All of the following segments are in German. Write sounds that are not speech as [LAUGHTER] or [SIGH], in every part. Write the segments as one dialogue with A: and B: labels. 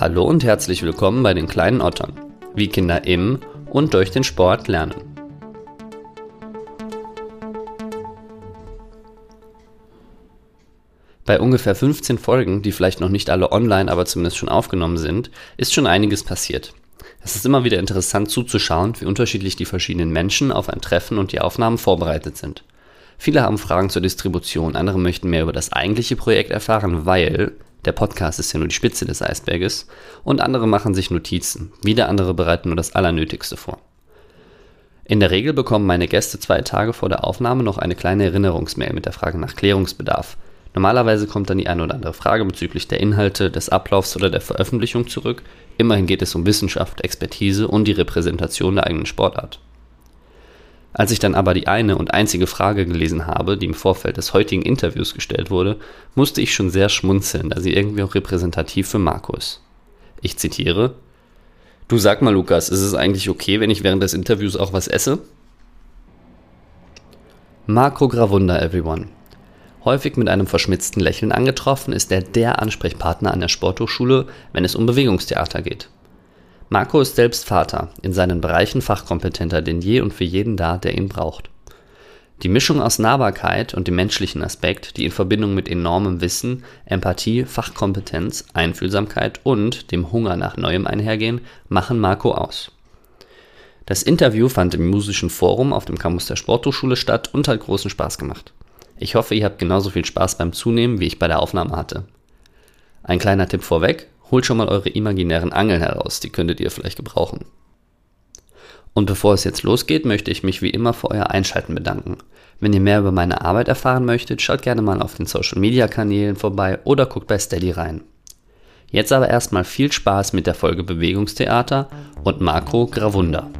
A: Hallo und herzlich willkommen bei den kleinen Ottern, wie Kinder im und durch den Sport lernen. Bei ungefähr 15 Folgen, die vielleicht noch nicht alle online, aber zumindest schon aufgenommen sind, ist schon einiges passiert. Es ist immer wieder interessant zuzuschauen, wie unterschiedlich die verschiedenen Menschen auf ein Treffen und die Aufnahmen vorbereitet sind. Viele haben Fragen zur Distribution, andere möchten mehr über das eigentliche Projekt erfahren, weil der Podcast ist ja nur die Spitze des Eisberges und andere machen sich Notizen, wieder andere bereiten nur das Allernötigste vor. In der Regel bekommen meine Gäste zwei Tage vor der Aufnahme noch eine kleine Erinnerungsmail mit der Frage nach Klärungsbedarf, Normalerweise kommt dann die eine oder andere Frage bezüglich der Inhalte, des Ablaufs oder der Veröffentlichung zurück. Immerhin geht es um Wissenschaft, Expertise und die Repräsentation der eigenen Sportart. Als ich dann aber die eine und einzige Frage gelesen habe, die im Vorfeld des heutigen Interviews gestellt wurde, musste ich schon sehr schmunzeln, da sie irgendwie auch repräsentativ für Marco ist. Ich zitiere: Du sag mal, Lukas, ist es eigentlich okay, wenn ich während des Interviews auch was esse? Marco Gravunda, everyone. Häufig mit einem verschmitzten Lächeln angetroffen, ist er der Ansprechpartner an der Sporthochschule, wenn es um Bewegungstheater geht. Marco ist selbst Vater, in seinen Bereichen fachkompetenter denn je und für jeden da, der ihn braucht. Die Mischung aus Nahbarkeit und dem menschlichen Aspekt, die in Verbindung mit enormem Wissen, Empathie, Fachkompetenz, Einfühlsamkeit und dem Hunger nach Neuem einhergehen, machen Marco aus. Das Interview fand im Musischen Forum auf dem Campus der Sporthochschule statt und hat großen Spaß gemacht. Ich hoffe, ihr habt genauso viel Spaß beim Zunehmen, wie ich bei der Aufnahme hatte. Ein kleiner Tipp vorweg, holt schon mal eure imaginären Angeln heraus, die könntet ihr vielleicht gebrauchen. Und bevor es jetzt losgeht, möchte ich mich wie immer für euer Einschalten bedanken. Wenn ihr mehr über meine Arbeit erfahren möchtet, schaut gerne mal auf den Social Media Kanälen vorbei oder guckt bei Steady rein. Jetzt aber erstmal viel Spaß mit der Folge Bewegungstheater und Makro Gravunda.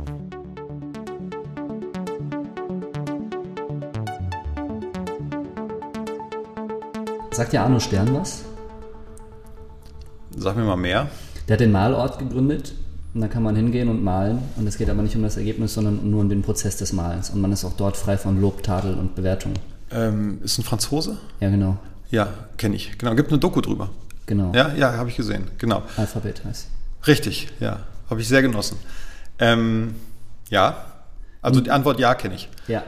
A: Sagt dir Arno Stern was?
B: Sag mir mal mehr.
A: Der hat den Malort gegründet und da kann man hingehen und malen. Und es geht aber nicht um das Ergebnis, sondern nur um den Prozess des Malens. Und man ist auch dort frei von Lob, Tadel und Bewertung.
B: Ähm, ist ein Franzose?
A: Ja, genau.
B: Ja, kenne ich. Genau, gibt eine Doku drüber.
A: Genau.
B: Ja, ja, habe ich gesehen. Genau.
A: Alphabet heißt.
B: Richtig, ja. Habe ich sehr genossen. Ähm, ja, also die Antwort ja kenne ich.
A: Ja.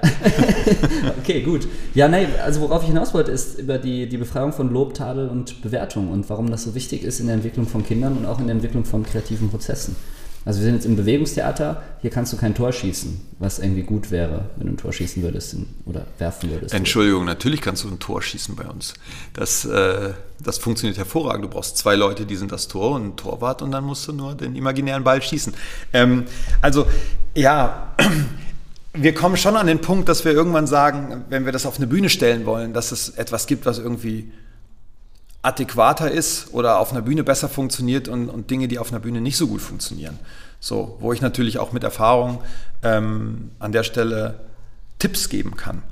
A: [LAUGHS] okay, gut. Ja, nein, also worauf ich hinaus wollte, ist über die, die Befreiung von Lob, Tadel und Bewertung und warum das so wichtig ist in der Entwicklung von Kindern und auch in der Entwicklung von kreativen Prozessen. Also wir sind jetzt im Bewegungstheater, hier kannst du kein Tor schießen, was irgendwie gut wäre, wenn du ein Tor schießen würdest oder werfen würdest.
B: Entschuldigung, natürlich kannst du ein Tor schießen bei uns. Das, äh, das funktioniert hervorragend. Du brauchst zwei Leute, die sind das Tor und ein Torwart und dann musst du nur den imaginären Ball schießen. Ähm, also ja, [CLEARS THROAT] wir kommen schon an den Punkt, dass wir irgendwann sagen, wenn wir das auf eine Bühne stellen wollen, dass es etwas gibt, was irgendwie adäquater ist oder auf einer Bühne besser funktioniert und, und Dinge, die auf einer Bühne nicht so gut funktionieren. So, wo ich natürlich auch mit Erfahrung ähm, an der Stelle Tipps geben kann.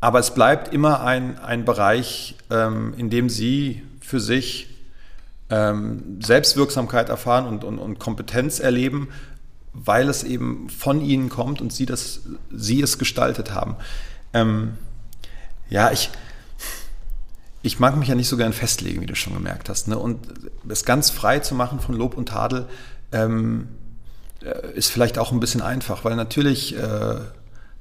B: Aber es bleibt immer ein, ein Bereich, ähm, in dem Sie für sich ähm, Selbstwirksamkeit erfahren und, und, und Kompetenz erleben, weil es eben von Ihnen kommt und Sie, das, Sie es gestaltet haben. Ähm, ja, ich, ich mag mich ja nicht so gern festlegen, wie du schon gemerkt hast. Ne? Und es ganz frei zu machen von Lob und Tadel ähm, äh, ist vielleicht auch ein bisschen einfach, weil natürlich, äh,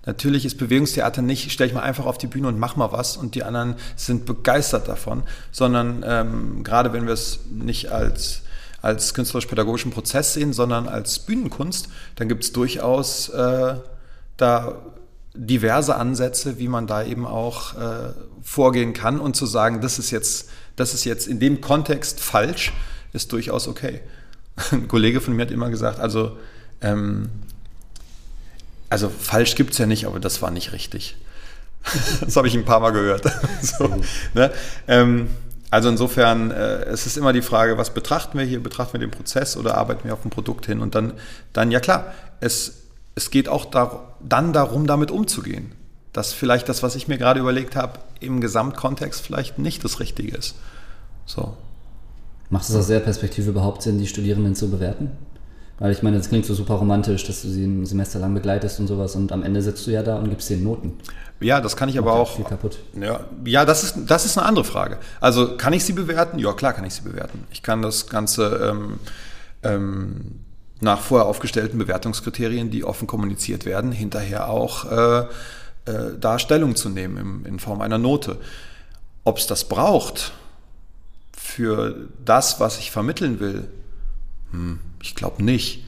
B: natürlich ist Bewegungstheater nicht, stell ich mal einfach auf die Bühne und mach mal was und die anderen sind begeistert davon, sondern ähm, gerade wenn wir es nicht als als künstlerisch-pädagogischen Prozess sehen, sondern als Bühnenkunst, dann gibt es durchaus äh, da diverse Ansätze, wie man da eben auch äh, vorgehen kann und zu sagen, das ist jetzt, das ist jetzt in dem Kontext falsch, ist durchaus okay. Ein Kollege von mir hat immer gesagt, also, ähm, also falsch gibt es ja nicht, aber das war nicht richtig. [LAUGHS] das habe ich ein paar Mal gehört. [LAUGHS] so, ne? ähm, also insofern, äh, es ist immer die Frage, was betrachten wir hier? Betrachten wir den Prozess oder arbeiten wir auf ein Produkt hin? Und dann, dann ja klar, es, es geht auch dar dann darum, damit umzugehen. Dass vielleicht das, was ich mir gerade überlegt habe, im Gesamtkontext vielleicht nicht das Richtige ist. So.
A: Macht es aus der Perspektive überhaupt Sinn, die Studierenden zu bewerten?
C: Weil ich meine, das klingt so super romantisch, dass du sie ein Semester lang begleitest und sowas und am Ende sitzt du ja da und gibst denen Noten.
B: Ja, das kann ich aber auch.
C: Viel kaputt.
B: Ja, ja das, ist, das ist eine andere Frage. Also kann ich sie bewerten? Ja, klar kann ich sie bewerten. Ich kann das Ganze ähm, ähm, nach vorher aufgestellten Bewertungskriterien, die offen kommuniziert werden, hinterher auch äh, äh, da Stellung zu nehmen im, in Form einer Note. Ob es das braucht für das, was ich vermitteln will, hm, ich glaube nicht.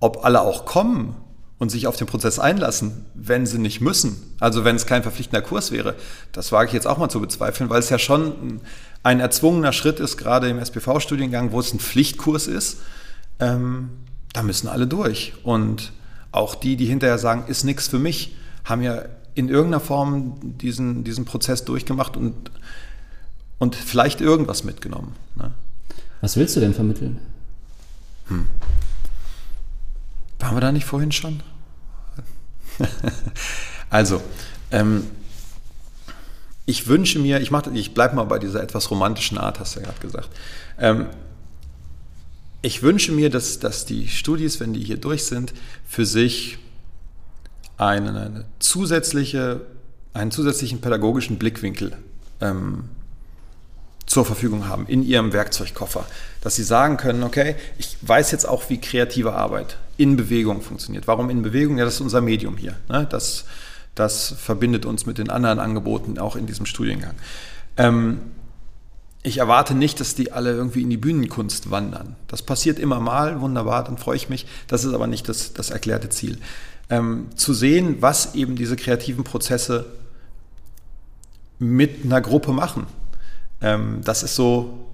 B: Ob alle auch kommen und sich auf den Prozess einlassen, wenn sie nicht müssen, also wenn es kein verpflichtender Kurs wäre, das wage ich jetzt auch mal zu bezweifeln, weil es ja schon ein erzwungener Schritt ist, gerade im SPV-Studiengang, wo es ein Pflichtkurs ist. Ähm, da müssen alle durch. Und auch die, die hinterher sagen, ist nichts für mich, haben ja in irgendeiner Form diesen, diesen Prozess durchgemacht und, und vielleicht irgendwas mitgenommen. Ne?
C: Was willst du denn vermitteln? Hm.
B: Waren wir da nicht vorhin schon? [LAUGHS] also, ähm, ich wünsche mir, ich, ich bleibe mal bei dieser etwas romantischen Art, hast du ja gerade gesagt. Ähm, ich wünsche mir, dass, dass die Studis, wenn die hier durch sind, für sich eine, eine zusätzliche, einen zusätzlichen pädagogischen Blickwinkel ähm, zur Verfügung haben in ihrem Werkzeugkoffer. Dass sie sagen können, okay, ich weiß jetzt auch, wie kreative Arbeit in Bewegung funktioniert. Warum in Bewegung? Ja, das ist unser Medium hier. Ne? Das, das verbindet uns mit den anderen Angeboten auch in diesem Studiengang. Ähm, ich erwarte nicht, dass die alle irgendwie in die Bühnenkunst wandern. Das passiert immer mal, wunderbar, dann freue ich mich. Das ist aber nicht das, das erklärte Ziel. Ähm, zu sehen, was eben diese kreativen Prozesse mit einer Gruppe machen. Ähm, das ist so,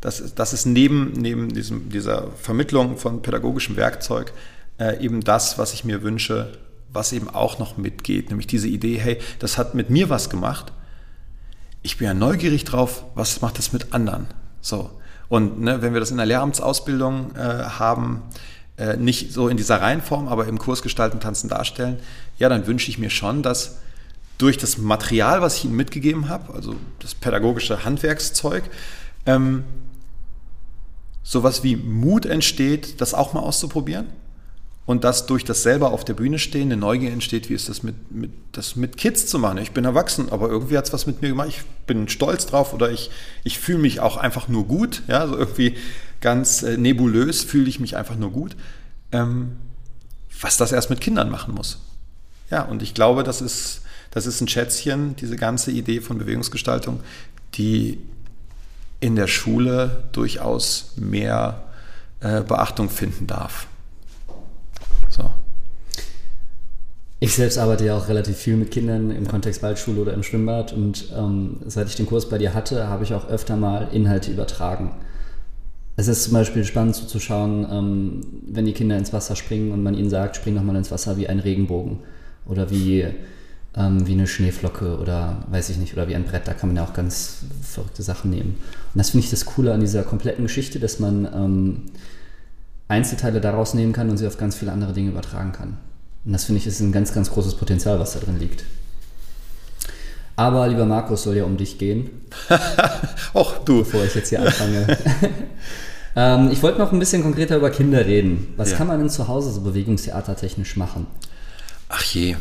B: das, das ist neben, neben diesem, dieser Vermittlung von pädagogischem Werkzeug äh, eben das, was ich mir wünsche, was eben auch noch mitgeht, nämlich diese Idee, hey, das hat mit mir was gemacht ich bin ja neugierig drauf, was macht das mit anderen? So. Und ne, wenn wir das in der Lehramtsausbildung äh, haben, äh, nicht so in dieser Reihenform, aber im Kurs Gestalten, Tanzen, Darstellen, ja, dann wünsche ich mir schon, dass durch das Material, was ich Ihnen mitgegeben habe, also das pädagogische Handwerkszeug, ähm, sowas wie Mut entsteht, das auch mal auszuprobieren und dass durch das selber auf der Bühne stehen eine Neugier entsteht, wie ist das mit, mit, das mit Kids zu machen. Ich bin erwachsen, aber irgendwie hat es was mit mir gemacht. Ich bin stolz drauf oder ich, ich fühle mich auch einfach nur gut. Ja, so irgendwie ganz äh, nebulös fühle ich mich einfach nur gut. Ähm, was das erst mit Kindern machen muss. Ja, und ich glaube, das ist, das ist ein Schätzchen, diese ganze Idee von Bewegungsgestaltung, die in der Schule durchaus mehr äh, Beachtung finden darf. So.
C: Ich selbst arbeite ja auch relativ viel mit Kindern im Kontext Waldschule oder im Schwimmbad und ähm, seit ich den Kurs bei dir hatte, habe ich auch öfter mal Inhalte übertragen. Es ist zum Beispiel spannend zuzuschauen, ähm, wenn die Kinder ins Wasser springen und man ihnen sagt, spring doch mal ins Wasser wie ein Regenbogen oder wie, ähm, wie eine Schneeflocke oder weiß ich nicht, oder wie ein Brett. Da kann man ja auch ganz verrückte Sachen nehmen. Und das finde ich das Coole an dieser kompletten Geschichte, dass man ähm, Einzelteile daraus nehmen kann und sie auf ganz viele andere Dinge übertragen kann. Und das finde ich ist ein ganz, ganz großes Potenzial, was da drin liegt. Aber lieber Markus, soll ja um dich gehen. [LAUGHS]
B: Och, du.
C: Bevor ich jetzt hier anfange. [LAUGHS] ähm, ich wollte noch ein bisschen konkreter über Kinder reden. Was ja. kann man denn zu Hause so bewegungstheatertechnisch machen?
B: Ach je.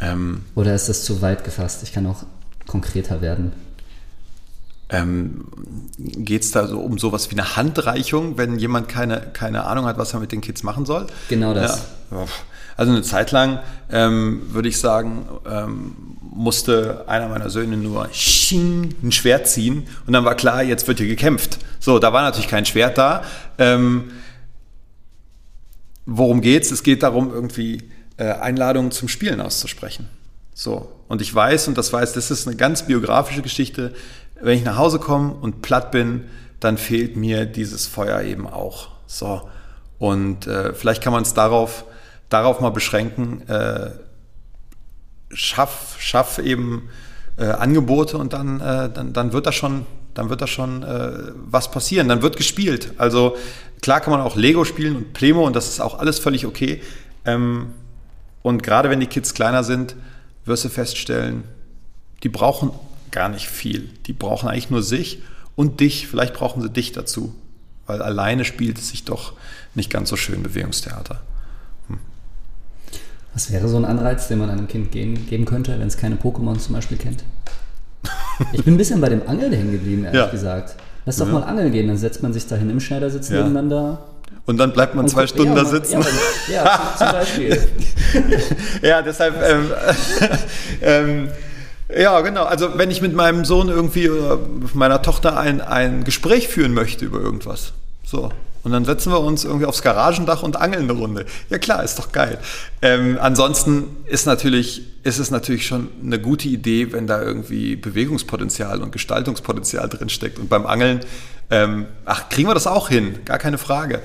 C: Ähm, Oder ist das zu weit gefasst? Ich kann auch konkreter werden.
B: Ähm, Geht es da so um sowas wie eine Handreichung, wenn jemand keine, keine Ahnung hat, was er mit den Kids machen soll?
C: Genau das.
B: Ja. Also eine Zeit lang ähm, würde ich sagen, ähm, musste einer meiner Söhne nur ein Schwert ziehen und dann war klar, jetzt wird hier gekämpft. So, da war natürlich kein Schwert da. Ähm, worum geht's? Es geht darum, irgendwie Einladungen zum Spielen auszusprechen. So. Und ich weiß, und das weiß, das ist eine ganz biografische Geschichte, wenn ich nach Hause komme und platt bin, dann fehlt mir dieses Feuer eben auch. So. Und äh, vielleicht kann man es darauf, darauf mal beschränken. Äh, schaff, schaff eben äh, Angebote und dann, äh, dann, dann wird da schon, dann wird da schon äh, was passieren. Dann wird gespielt. Also klar kann man auch Lego spielen und Plemo und das ist auch alles völlig okay. Ähm, und gerade wenn die Kids kleiner sind, wirst du feststellen, die brauchen gar nicht viel. Die brauchen eigentlich nur sich und dich. Vielleicht brauchen sie dich dazu. weil alleine spielt es sich doch nicht ganz so schön Bewegungstheater. Hm.
C: Was wäre so ein Anreiz, den man einem Kind geben, geben könnte, wenn es keine Pokémon zum Beispiel kennt? [LAUGHS] Ich bin ein bisschen bei dem Angeln hängen geblieben, ehrlich ja. gesagt. Lass doch ja. mal angeln gehen, dann setzt man sich dahin im Schneidersitz ja. nebeneinander.
B: Und dann bleibt man zwei guck, Stunden da sitzen.
C: Ja, ja zum Beispiel. [LAUGHS]
B: ja, deshalb. Ähm, [LAUGHS] ähm, ja, genau. Also wenn ich mit meinem Sohn irgendwie oder meiner Tochter ein, ein Gespräch führen möchte über irgendwas. So. Und dann setzen wir uns irgendwie aufs Garagendach und angeln eine Runde. Ja klar, ist doch geil. Ähm, ansonsten ist natürlich, ist es natürlich schon eine gute Idee, wenn da irgendwie Bewegungspotenzial und Gestaltungspotenzial drinsteckt. Und beim Angeln, ähm, ach, kriegen wir das auch hin, gar keine Frage.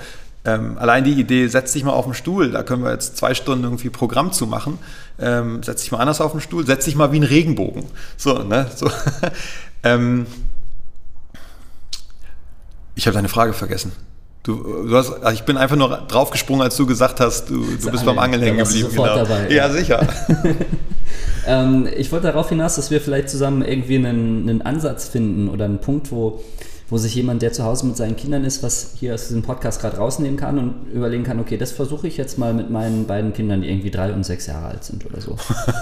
B: Ähm, allein die Idee, setz dich mal auf den Stuhl, da können wir jetzt zwei Stunden irgendwie Programm zu machen. Ähm, setz dich mal anders auf den Stuhl, setz dich mal wie ein Regenbogen. So, ne? So. [LAUGHS] ähm, ich habe deine Frage vergessen. Du, du hast, ich bin einfach nur draufgesprungen, als du gesagt hast, du, du bist beim Angeln hängen geblieben.
C: Genau. Dabei,
B: ja, ja, sicher. [LAUGHS]
C: ähm, ich wollte darauf hinaus, dass wir vielleicht zusammen irgendwie einen, einen Ansatz finden oder einen Punkt, wo wo sich jemand, der zu Hause mit seinen Kindern ist, was hier aus diesem Podcast gerade rausnehmen kann und überlegen kann, okay, das versuche ich jetzt mal mit meinen beiden Kindern, die irgendwie drei und sechs Jahre alt sind oder so.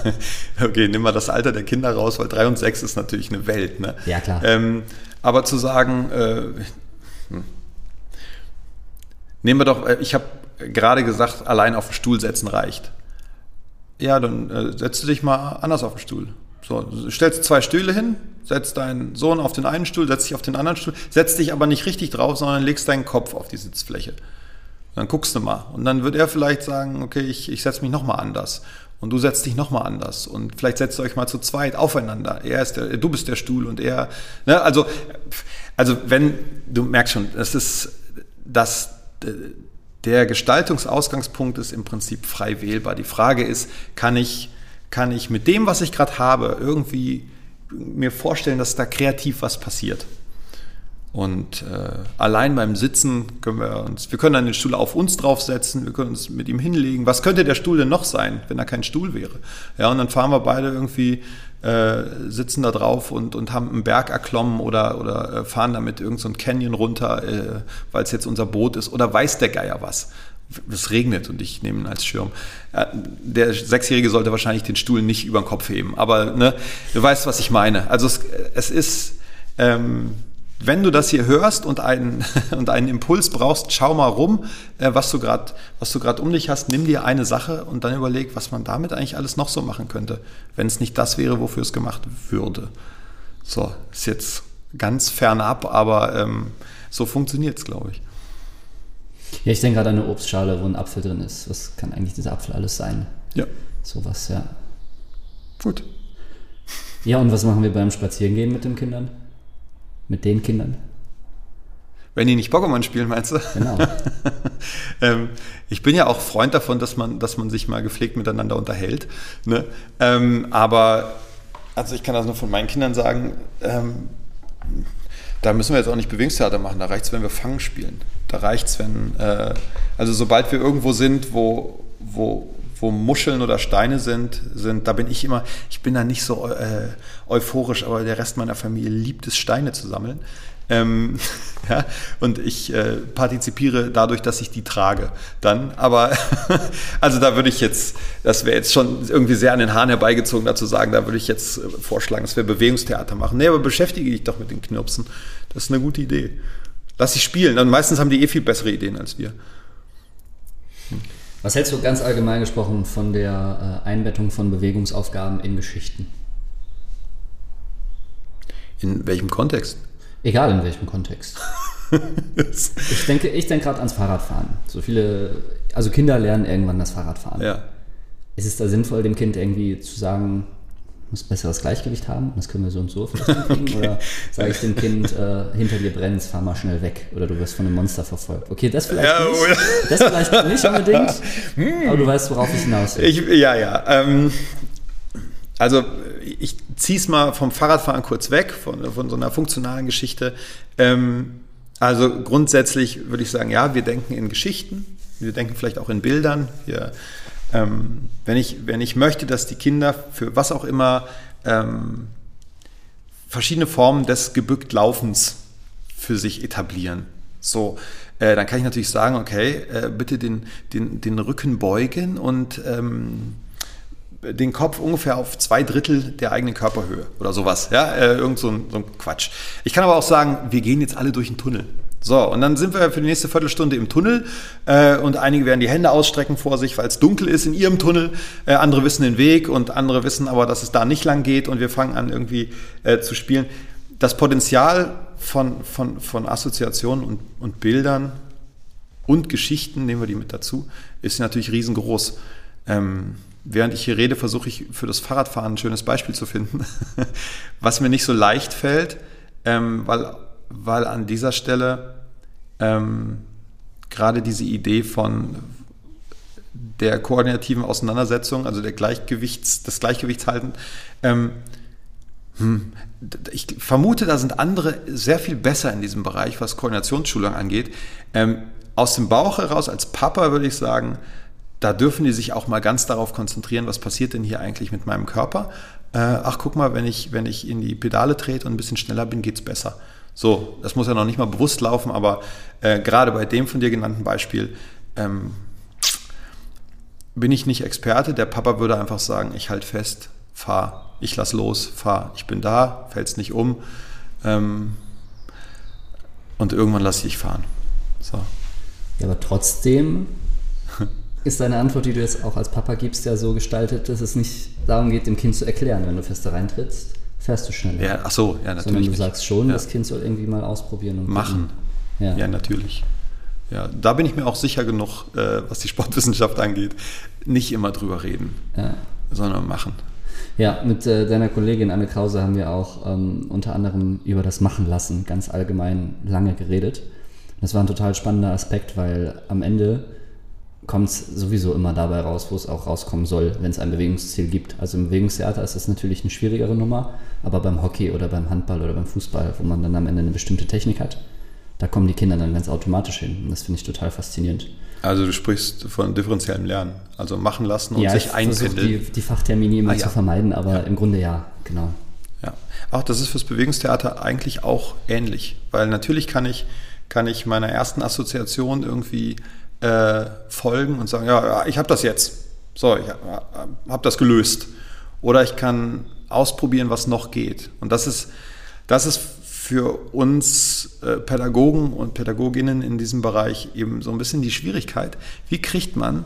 C: [LAUGHS]
B: okay, nimm mal das Alter der Kinder raus, weil drei und sechs ist natürlich eine Welt. Ne?
C: Ja, klar.
B: Ähm, aber zu sagen, äh, hm. nehmen wir doch, äh, ich habe gerade gesagt, allein auf den Stuhl setzen reicht. Ja, dann äh, setzt du dich mal anders auf den Stuhl. So, stellst zwei Stühle hin, setzt deinen Sohn auf den einen Stuhl, setzt dich auf den anderen Stuhl, setzt dich aber nicht richtig drauf, sondern legst deinen Kopf auf die Sitzfläche. Und dann guckst du mal. Und dann wird er vielleicht sagen, okay, ich, ich setze mich nochmal anders. Und du setzt dich nochmal anders. Und vielleicht setzt ihr euch mal zu zweit aufeinander. Er ist der, du bist der Stuhl und er. Ne? Also, also wenn, du merkst schon, das ist das, der Gestaltungsausgangspunkt ist im Prinzip frei wählbar. Die Frage ist, kann ich, kann ich mit dem, was ich gerade habe, irgendwie mir vorstellen, dass da kreativ was passiert. Und äh, allein beim Sitzen können wir uns, wir können dann den Stuhl auf uns draufsetzen, wir können uns mit ihm hinlegen. Was könnte der Stuhl denn noch sein, wenn er kein Stuhl wäre? Ja, und dann fahren wir beide irgendwie, äh, sitzen da drauf und, und haben einen Berg erklommen oder, oder äh, fahren damit irgendein so Canyon runter, äh, weil es jetzt unser Boot ist oder weiß der Geier was es regnet und ich nehme ihn als Schirm. Der Sechsjährige sollte wahrscheinlich den Stuhl nicht über den Kopf heben, aber ne, du weißt, was ich meine. Also es, es ist, ähm, wenn du das hier hörst und einen, [LAUGHS] und einen Impuls brauchst, schau mal rum, äh, was du gerade um dich hast, nimm dir eine Sache und dann überleg, was man damit eigentlich alles noch so machen könnte, wenn es nicht das wäre, wofür es gemacht würde. So, ist jetzt ganz fernab, aber ähm, so funktioniert es, glaube ich.
C: Ja, ich denke gerade an eine Obstschale, wo ein Apfel drin ist. Was kann eigentlich dieser Apfel alles sein?
B: Ja.
C: Sowas, ja.
B: Gut.
C: Ja, und was machen wir beim Spazierengehen mit den Kindern? Mit den Kindern?
B: Wenn die nicht Pokémon spielen, meinst du?
C: Genau. [LAUGHS]
B: ähm, ich bin ja auch Freund davon, dass man, dass man sich mal gepflegt miteinander unterhält. Ne? Ähm, aber, also ich kann das nur von meinen Kindern sagen, ähm, da müssen wir jetzt auch nicht Bewegungstheater machen, da reicht es, wenn wir Fangen spielen. Da reicht es, wenn, äh, also sobald wir irgendwo sind, wo, wo, wo Muscheln oder Steine sind, sind, da bin ich immer, ich bin da nicht so äh, euphorisch, aber der Rest meiner Familie liebt es, Steine zu sammeln. Ähm, [LAUGHS] ja, und ich äh, partizipiere dadurch, dass ich die trage. Dann, aber [LAUGHS] also da würde ich jetzt, das wäre jetzt schon irgendwie sehr an den Haaren herbeigezogen, dazu sagen, da würde ich jetzt äh, vorschlagen, dass wir Bewegungstheater machen. Nee, aber beschäftige dich doch mit den Knirpsen. Das ist eine gute Idee. Lass sie spielen. Und meistens haben die eh viel bessere Ideen als wir.
C: Hm. Was hältst du ganz allgemein gesprochen von der äh, Einbettung von Bewegungsaufgaben in Geschichten?
B: In welchem Kontext?
C: Egal in welchem Kontext. [LAUGHS] ich denke, ich denke gerade ans Fahrradfahren. So viele, also Kinder lernen irgendwann das Fahrradfahren.
B: Ja.
C: Ist es da sinnvoll, dem Kind irgendwie zu sagen, muss besseres Gleichgewicht haben, das können wir so und so vielleicht [LAUGHS] kriegen? Okay. Oder sage ich dem Kind, äh, hinter dir brennt, fahr mal schnell weg oder du wirst von einem Monster verfolgt. Okay, das vielleicht ja, nicht. Oder? Das vielleicht nicht unbedingt, [LAUGHS] hm. aber du weißt, worauf ich hinaus will.
B: Ich, ja, ja. Ähm, also ich ziehe es mal vom Fahrradfahren kurz weg, von, von so einer funktionalen Geschichte. Ähm, also grundsätzlich würde ich sagen, ja, wir denken in Geschichten, wir denken vielleicht auch in Bildern. Wir, ähm, wenn, ich, wenn ich möchte, dass die Kinder für was auch immer ähm, verschiedene Formen des Gebücktlaufens für sich etablieren. So, äh, dann kann ich natürlich sagen, okay, äh, bitte den, den, den Rücken beugen und ähm, den Kopf ungefähr auf zwei Drittel der eigenen Körperhöhe oder sowas. Ja, äh, irgend so ein, so ein Quatsch. Ich kann aber auch sagen, wir gehen jetzt alle durch den Tunnel. So, und dann sind wir für die nächste Viertelstunde im Tunnel äh, und einige werden die Hände ausstrecken vor sich, weil es dunkel ist in ihrem Tunnel. Äh, andere wissen den Weg und andere wissen aber, dass es da nicht lang geht und wir fangen an irgendwie äh, zu spielen. Das Potenzial von, von, von Assoziationen und, und Bildern und Geschichten, nehmen wir die mit dazu, ist natürlich riesengroß. Ähm, während ich hier rede, versuche ich für das Fahrradfahren ein schönes Beispiel zu finden, [LAUGHS] was mir nicht so leicht fällt, ähm, weil, weil an dieser Stelle ähm, gerade diese Idee von der koordinativen Auseinandersetzung, also der Gleichgewichts, des Gleichgewichtshalten, ähm, hm, ich vermute, da sind andere sehr viel besser in diesem Bereich, was Koordinationsschulung angeht. Ähm, aus dem Bauch heraus als Papa würde ich sagen, da dürfen die sich auch mal ganz darauf konzentrieren, was passiert denn hier eigentlich mit meinem Körper. Äh, ach, guck mal, wenn ich, wenn ich in die Pedale trete und ein bisschen schneller bin, geht es besser. So, das muss ja noch nicht mal bewusst laufen, aber äh, gerade bei dem von dir genannten Beispiel ähm, bin ich nicht Experte. Der Papa würde einfach sagen, ich halte fest, fahr, ich lass los, fahr, ich bin da, fällst nicht um ähm, und irgendwann lasse ich fahren. So.
C: Ja, aber trotzdem ist deine Antwort, die du jetzt auch als Papa gibst, ja so gestaltet, dass es nicht darum geht, dem Kind zu erklären, wenn du fester reintrittst, fährst du schneller.
B: Ja, ach so, ja, natürlich.
C: Sondern du sagst schon, ja. das Kind soll irgendwie mal ausprobieren und
B: machen. Ja. ja, natürlich. Ja, da bin ich mir auch sicher genug, äh, was die Sportwissenschaft angeht, nicht immer drüber reden, ja. sondern machen.
C: Ja, mit äh, deiner Kollegin Anne Krause haben wir auch ähm, unter anderem über das Machen lassen ganz allgemein lange geredet. Das war ein total spannender Aspekt, weil am Ende kommt es sowieso immer dabei raus, wo es auch rauskommen soll, wenn es ein Bewegungsziel gibt. Also im Bewegungstheater ist das natürlich eine schwierigere Nummer, aber beim Hockey oder beim Handball oder beim Fußball, wo man dann am Ende eine bestimmte Technik hat, da kommen die Kinder dann ganz automatisch hin. Und das finde ich total faszinierend.
B: Also du sprichst von differenziellem Lernen, also machen lassen und ja, sich einpendeln.
C: Die, die Fachtermini immer ah, ja. zu vermeiden, aber ja. im Grunde ja, genau.
B: Ja, auch das ist fürs Bewegungstheater eigentlich auch ähnlich, weil natürlich kann ich, kann ich meiner ersten Assoziation irgendwie äh, folgen und sagen, ja, ich habe das jetzt. So, ich habe das gelöst. Oder ich kann ausprobieren, was noch geht. Und das ist, das ist für uns äh, Pädagogen und Pädagoginnen in diesem Bereich eben so ein bisschen die Schwierigkeit. Wie kriegt man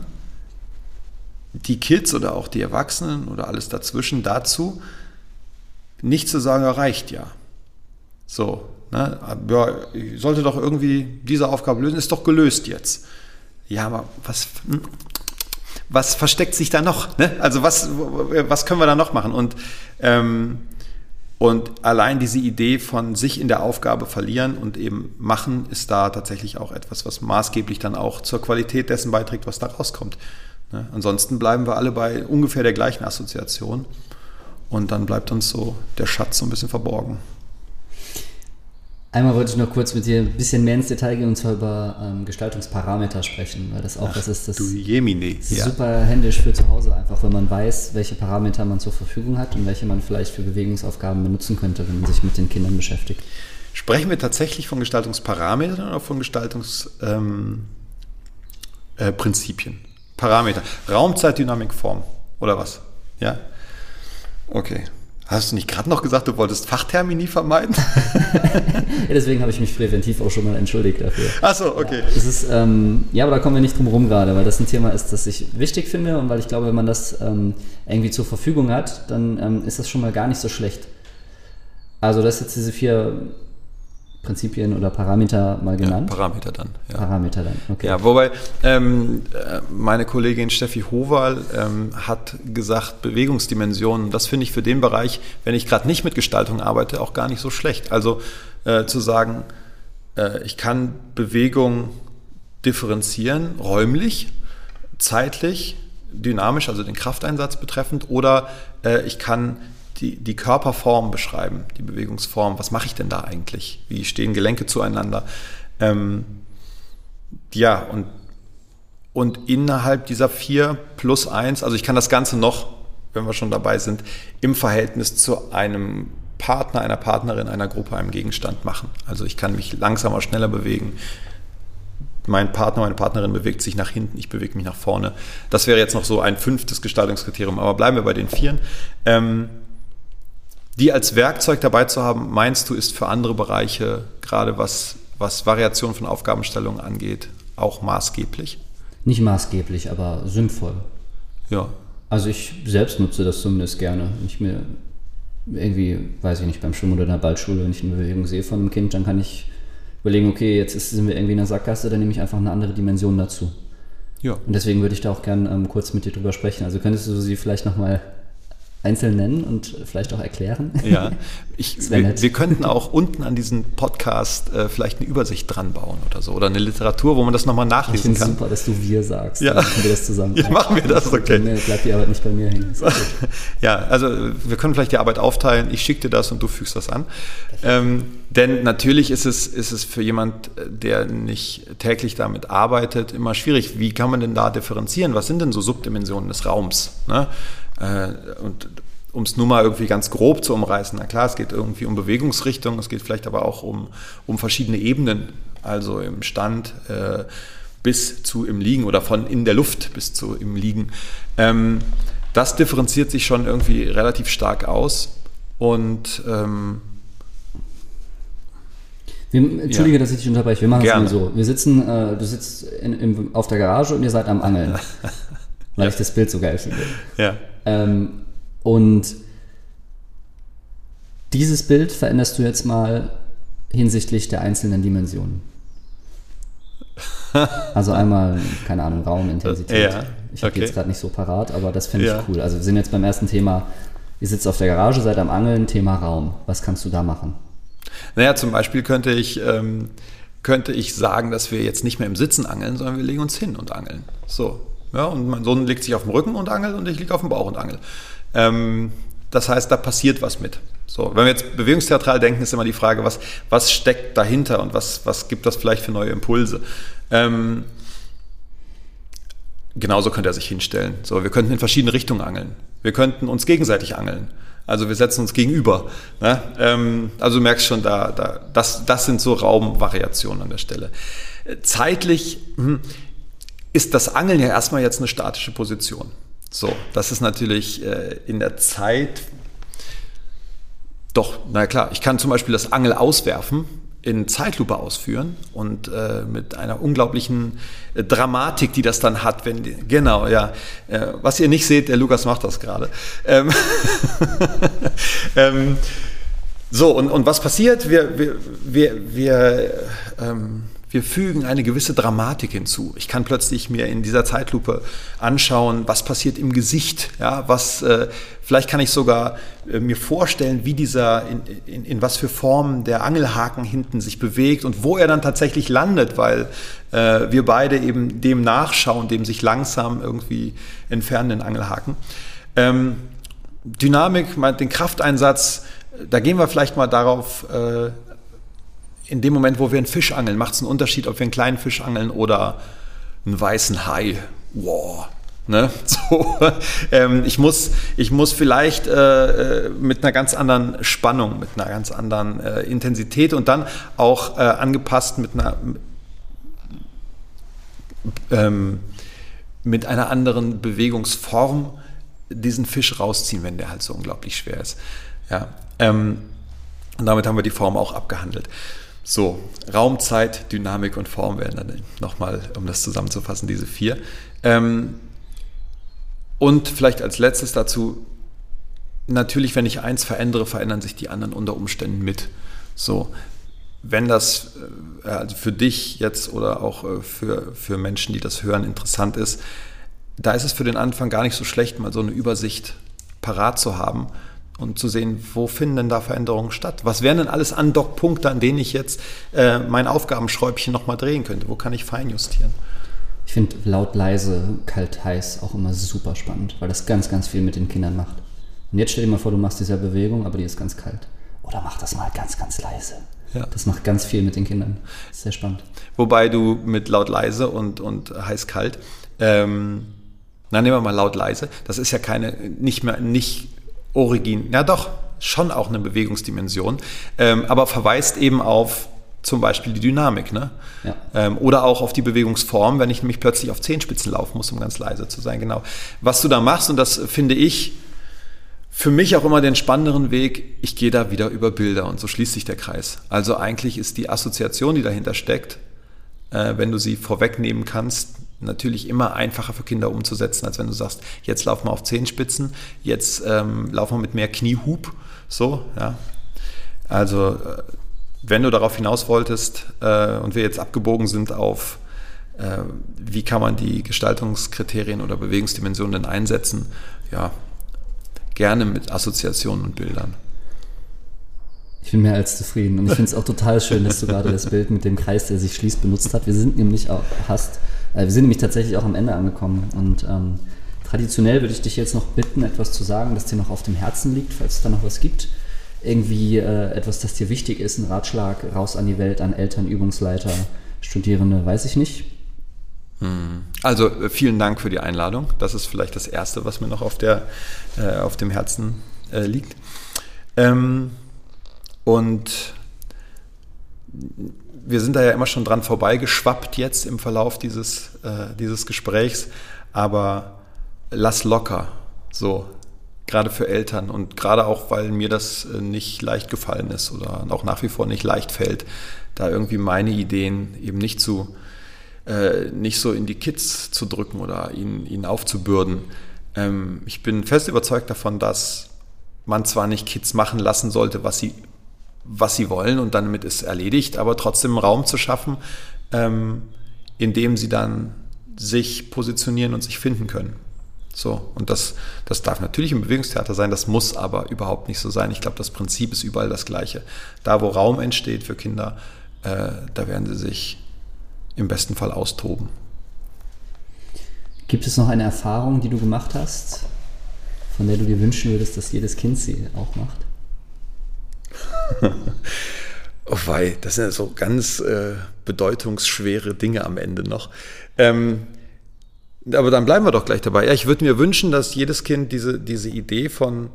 B: die Kids oder auch die Erwachsenen oder alles dazwischen dazu, nicht zu sagen, ja, reicht ja. So, ne? ja, ich sollte doch irgendwie diese Aufgabe lösen, ist doch gelöst jetzt ja, aber was, was versteckt sich da noch? Ne? Also was, was können wir da noch machen? Und, ähm, und allein diese Idee von sich in der Aufgabe verlieren und eben machen, ist da tatsächlich auch etwas, was maßgeblich dann auch zur Qualität dessen beiträgt, was da rauskommt. Ne? Ansonsten bleiben wir alle bei ungefähr der gleichen Assoziation und dann bleibt uns so der Schatz so ein bisschen verborgen.
C: Einmal wollte ich noch kurz mit dir ein bisschen mehr ins Detail gehen und zwar über ähm, Gestaltungsparameter sprechen, weil das auch Ach, was ist, das
B: du Jemine.
C: super ja. händisch für zu Hause, einfach wenn man weiß, welche Parameter man zur Verfügung hat und welche man vielleicht für Bewegungsaufgaben benutzen könnte, wenn man sich mit den Kindern beschäftigt.
B: Sprechen wir tatsächlich von Gestaltungsparametern oder von Gestaltungsprinzipien? Ähm, äh, Parameter. Raumzeit, Dynamik, Form oder was? Ja? Okay. Hast du nicht gerade noch gesagt, du wolltest Fachtermini vermeiden? [LAUGHS]
C: ja, deswegen habe ich mich präventiv auch schon mal entschuldigt dafür.
B: Ach so, okay.
C: Ja, ist, ähm, ja, aber da kommen wir nicht drum herum gerade, weil das ein Thema ist, das ich wichtig finde und weil ich glaube, wenn man das ähm, irgendwie zur Verfügung hat, dann ähm, ist das schon mal gar nicht so schlecht. Also das jetzt diese vier Prinzipien oder Parameter mal genannt?
B: Ja, Parameter dann.
C: Ja. Parameter dann,
B: okay. Ja, wobei ähm, äh, meine Kollegin Steffi Howal ähm, hat gesagt, Bewegungsdimensionen, das finde ich für den Bereich, wenn ich gerade nicht mit Gestaltung arbeite, auch gar nicht so schlecht. Also äh, zu sagen, äh, ich kann Bewegung differenzieren, räumlich, zeitlich, dynamisch, also den Krafteinsatz betreffend, oder äh, ich kann die, die Körperform beschreiben, die Bewegungsform. Was mache ich denn da eigentlich? Wie stehen Gelenke zueinander? Ähm, ja, und, und innerhalb dieser vier plus eins, also ich kann das Ganze noch, wenn wir schon dabei sind, im Verhältnis zu einem Partner, einer Partnerin, einer Gruppe, einem Gegenstand machen. Also ich kann mich langsamer, schneller bewegen. mein Partner, meine Partnerin bewegt sich nach hinten, ich bewege mich nach vorne. Das wäre jetzt noch so ein fünftes Gestaltungskriterium, aber bleiben wir bei den Vieren. Ähm, die als Werkzeug dabei zu haben, meinst du, ist für andere Bereiche, gerade was, was Variation von Aufgabenstellungen angeht, auch maßgeblich?
C: Nicht maßgeblich, aber sinnvoll.
B: Ja.
C: Also ich selbst nutze das zumindest gerne. Ich mir irgendwie, weiß ich nicht, beim Schwimmen oder in der Ballschule, wenn ich eine Bewegung sehe von einem Kind, dann kann ich überlegen, okay, jetzt ist, sind wir irgendwie in der Sackgasse, dann nehme ich einfach eine andere Dimension dazu. Ja. Und deswegen würde ich da auch gerne ähm, kurz mit dir drüber sprechen. Also könntest du sie vielleicht nochmal einzeln nennen und vielleicht auch erklären?
B: Ja, [LAUGHS] ich, wir, wir, könnten auch unten an diesen Podcast äh, vielleicht eine Übersicht dran bauen oder so. Oder eine Literatur, wo man das nochmal nachlesen
C: ich
B: kann.
C: super, dass du wir sagst.
B: Ja.
C: Dann machen wir das zusammen. [LAUGHS]
B: Ja, machen wir das, okay.
C: Dann bleibt die Arbeit nicht bei mir hängen. [LAUGHS]
B: ja, also wir können vielleicht die Arbeit aufteilen. Ich schicke dir das und du fügst das an. Ähm, denn natürlich ist es, ist es für jemand, der nicht täglich damit arbeitet, immer schwierig. Wie kann man denn da differenzieren? Was sind denn so Subdimensionen des Raums? Ne? Äh, und um es nur mal irgendwie ganz grob zu umreißen, na klar, es geht irgendwie um Bewegungsrichtung, es geht vielleicht aber auch um, um verschiedene Ebenen, also im Stand äh, bis zu im Liegen oder von in der Luft bis zu im Liegen. Ähm, das differenziert sich schon irgendwie relativ stark aus und ähm,
C: wir, Entschuldige, ja. dass ich dich unterbreche. Wir machen es mal so. Wir sitzen, äh, du sitzt in, in, auf der Garage und ihr seid am Angeln. [LAUGHS] weil ja. ich das Bild so geil finde.
B: Ja.
C: Ähm, und dieses Bild veränderst du jetzt mal hinsichtlich der einzelnen Dimensionen. [LAUGHS] Also einmal, keine Ahnung, Raumintensität.
B: Ja,
C: ich habe okay. jetzt gerade nicht so parat, aber das finde ich ja. cool. Also wir sind jetzt beim ersten Thema, ihr sitzt auf der Garage, seid am Angeln, Thema Raum. Was kannst du da machen?
B: Naja, zum Beispiel könnte ich, ähm, könnte ich sagen, dass wir jetzt nicht mehr im Sitzen angeln, sondern wir legen uns hin und angeln. So. Ja, und mein Sohn legt sich auf den Rücken und angelt und ich liege auf dem Bauch und angel. Ähm, das heißt, da passiert was mit. So, wenn wir jetzt bewegungstheatral denken, ist immer die Frage, was, was steckt dahinter und was, was gibt das vielleicht für neue Impulse? Ähm, genauso könnte er sich hinstellen. So, wir könnten in verschiedene Richtungen angeln. Wir könnten uns gegenseitig angeln. Also wir setzen uns gegenüber. Ne? Ähm, also du merkst schon, da, da, das, das sind so Raumvariationen an der Stelle. Zeitlich hm, ist das Angeln ja erstmal jetzt eine statische Position. So, das ist natürlich äh, in der Zeit doch, na klar, ich kann zum Beispiel das Angel auswerfen, in Zeitlupe ausführen und äh, mit einer unglaublichen äh, Dramatik, die das dann hat, wenn die, genau, ja. Äh, was ihr nicht seht, der Lukas macht das gerade. Ähm, [LAUGHS] ähm, so, und, und was passiert? Wir, wir, wir, wir ähm, wir fügen eine gewisse Dramatik hinzu. Ich kann plötzlich mir in dieser Zeitlupe anschauen, was passiert im Gesicht. Ja, was, äh, vielleicht kann ich sogar äh, mir vorstellen, wie dieser, in, in, in, was für Formen der Angelhaken hinten sich bewegt und wo er dann tatsächlich landet, weil äh, wir beide eben dem nachschauen, dem sich langsam irgendwie entfernenden Angelhaken. Ähm, Dynamik, den Krafteinsatz, da gehen wir vielleicht mal darauf äh, in dem Moment, wo wir einen Fisch angeln, macht es einen Unterschied, ob wir einen kleinen Fisch angeln oder einen weißen Hai. Wow. Ne? [LAUGHS] So, ähm, ich, muss, ich muss vielleicht äh, äh, mit einer ganz anderen Spannung, mit einer ganz anderen äh, Intensität und dann auch äh, angepasst mit einer, ähm, mit einer anderen Bewegungsform diesen Fisch rausziehen, wenn der halt so unglaublich schwer ist. Ja, ähm, und damit haben wir die Form auch abgehandelt. So, Raum, Zeit, Dynamik und Form werden dann nochmal, um das zusammenzufassen, diese vier. Ähm, und vielleicht als letztes dazu, natürlich, wenn ich eins verändere, verändern sich die anderen unter Umständen mit. So, wenn das äh, also für dich jetzt oder auch äh, für, für Menschen, die das hören, interessant ist, da ist es für den Anfang gar nicht so schlecht, mal so eine Übersicht parat zu haben und zu sehen, wo finden denn da Veränderungen statt? Was wären denn alles Andockpunkte, an denen ich jetzt äh, mein Aufgabenschräubchen nochmal drehen könnte? Wo kann ich feinjustieren?
C: Ich finde laut, leise, kalt, heiß auch immer super spannend, weil das ganz, ganz viel mit den Kindern macht. Und jetzt stell dir mal vor, du machst diese Bewegung, aber die ist ganz kalt. Oder mach das mal ganz, ganz leise. Ja. Das macht ganz viel mit den Kindern. sehr spannend.
B: Wobei du mit laut, leise und, und heiß, kalt, ähm, na nehmen wir mal laut, leise, das ist ja keine, nicht mehr, nicht Origin, ja doch, schon auch eine Bewegungsdimension, ähm, aber verweist eben auf zum Beispiel die Dynamik. Ne? Ja. Ähm, oder auch auf die Bewegungsform, wenn ich nämlich plötzlich auf Zehenspitzen laufen muss, um ganz leise zu sein. Genau. Was du da machst, und das finde ich für mich auch immer den spannenderen Weg, ich gehe da wieder über Bilder und so schließt sich der Kreis. Also eigentlich ist die Assoziation, die dahinter steckt, äh, wenn du sie vorwegnehmen kannst, natürlich immer einfacher für Kinder umzusetzen, als wenn du sagst, jetzt laufen wir auf Zehenspitzen, jetzt ähm, laufen wir mit mehr Kniehub. So, ja. Also äh, wenn du darauf hinaus wolltest äh, und wir jetzt abgebogen sind auf, äh, wie kann man die Gestaltungskriterien oder Bewegungsdimensionen denn einsetzen, ja, gerne mit Assoziationen und Bildern.
C: Ich bin mehr als zufrieden und ich finde es auch total schön, dass du gerade das Bild mit dem Kreis, der sich schließt, benutzt hast. Wir sind nämlich auch, hast, wir sind nämlich tatsächlich auch am Ende angekommen und ähm, traditionell würde ich dich jetzt noch bitten, etwas zu sagen, das dir noch auf dem Herzen liegt, falls es da noch was gibt irgendwie äh, etwas, das dir wichtig ist, ein Ratschlag raus an die Welt, an Eltern, Übungsleiter, Studierende, weiß ich nicht.
B: Hm. Also äh, vielen Dank für die Einladung. Das ist vielleicht das Erste, was mir noch auf, der, äh, auf dem Herzen äh, liegt. Ähm, und wir sind da ja immer schon dran vorbeigeschwappt jetzt im Verlauf dieses, äh, dieses Gesprächs, aber lass locker. So, gerade für Eltern und gerade auch, weil mir das äh, nicht leicht gefallen ist oder auch nach wie vor nicht leicht fällt, da irgendwie meine Ideen eben nicht zu äh, nicht so in die Kids zu drücken oder ihnen, ihnen aufzubürden. Ähm, ich bin fest überzeugt davon, dass man zwar nicht Kids machen lassen sollte, was sie, was sie wollen und damit ist erledigt, aber trotzdem Raum zu schaffen, ähm, in dem sie dann sich positionieren und sich finden können. So, und das, das darf natürlich im Bewegungstheater sein, das muss aber überhaupt nicht so sein. Ich glaube, das Prinzip ist überall das gleiche. Da, wo Raum entsteht für Kinder, äh, da werden sie sich im besten Fall austoben.
C: Gibt es noch eine Erfahrung, die du gemacht hast, von der du dir wünschen würdest, dass jedes Kind sie auch macht? [LAUGHS]
B: oh wei, das sind ja so ganz äh, bedeutungsschwere Dinge am Ende noch. Ähm, aber dann bleiben wir doch gleich dabei. Ja, ich würde mir wünschen, dass jedes Kind diese, diese Idee von,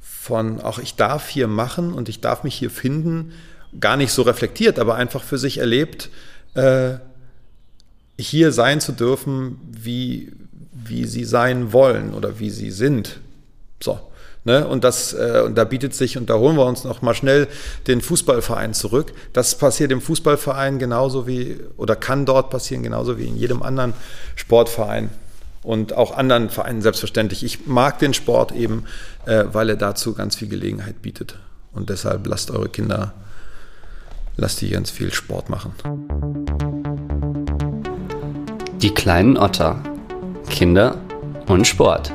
B: von auch ich darf hier machen und ich darf mich hier finden, gar nicht so reflektiert, aber einfach für sich erlebt, äh, hier sein zu dürfen, wie, wie sie sein wollen oder wie sie sind. So. Ne? Und, das, äh, und da bietet sich, und da holen wir uns noch mal schnell den Fußballverein zurück. Das passiert im Fußballverein genauso wie, oder kann dort passieren, genauso wie in jedem anderen Sportverein und auch anderen Vereinen selbstverständlich. Ich mag den Sport eben, äh, weil er dazu ganz viel Gelegenheit bietet. Und deshalb lasst eure Kinder, lasst die ganz viel Sport machen.
C: Die kleinen Otter. Kinder und Sport.